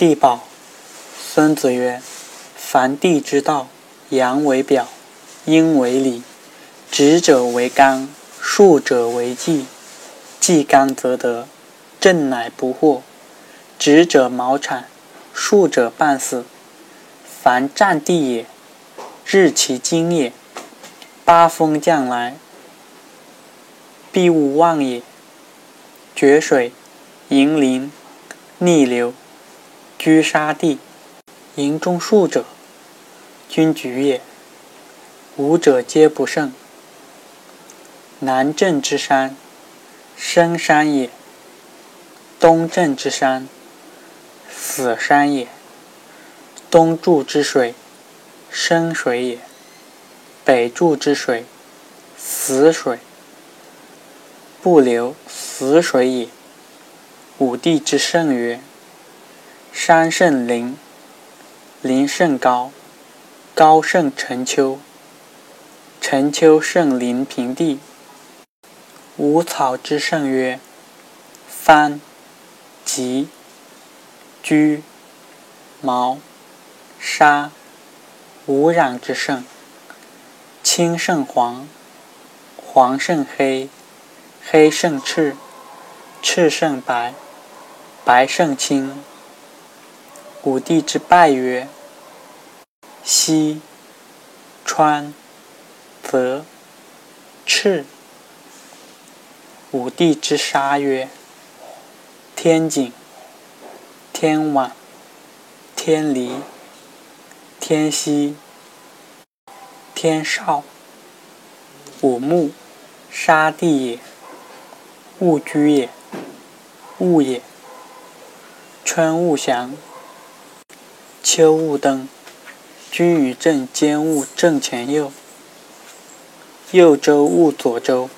地宝。孙子曰：“凡地之道，阳为表，阴为里。直者为刚，竖者为纪。纪刚则得，正乃不惑。直者毛产，竖者半死。凡占地也，日其经也。八风将来，必勿忘也。决水。”迎陵，逆流，居沙地。营中数者，君举也。五者皆不胜。南镇之山，生山也；东镇之山，死山也。东注之水，生水也；北注之水，死水。不流，死水也。五帝之圣曰：山胜林，林胜高，高胜沉丘，沉丘胜林平地。五草之胜曰：番、棘、居、茅、沙。五壤之胜：青胜黄，黄胜黑，黑胜赤，赤胜白。白胜青。五帝之拜曰：西、川、泽、赤。五帝之杀曰：天井、天网、天离、天溪、天少。五木，杀地也，物居也，物也。春勿祥，秋雾灯。君与正间，雾正前右。右周雾左周。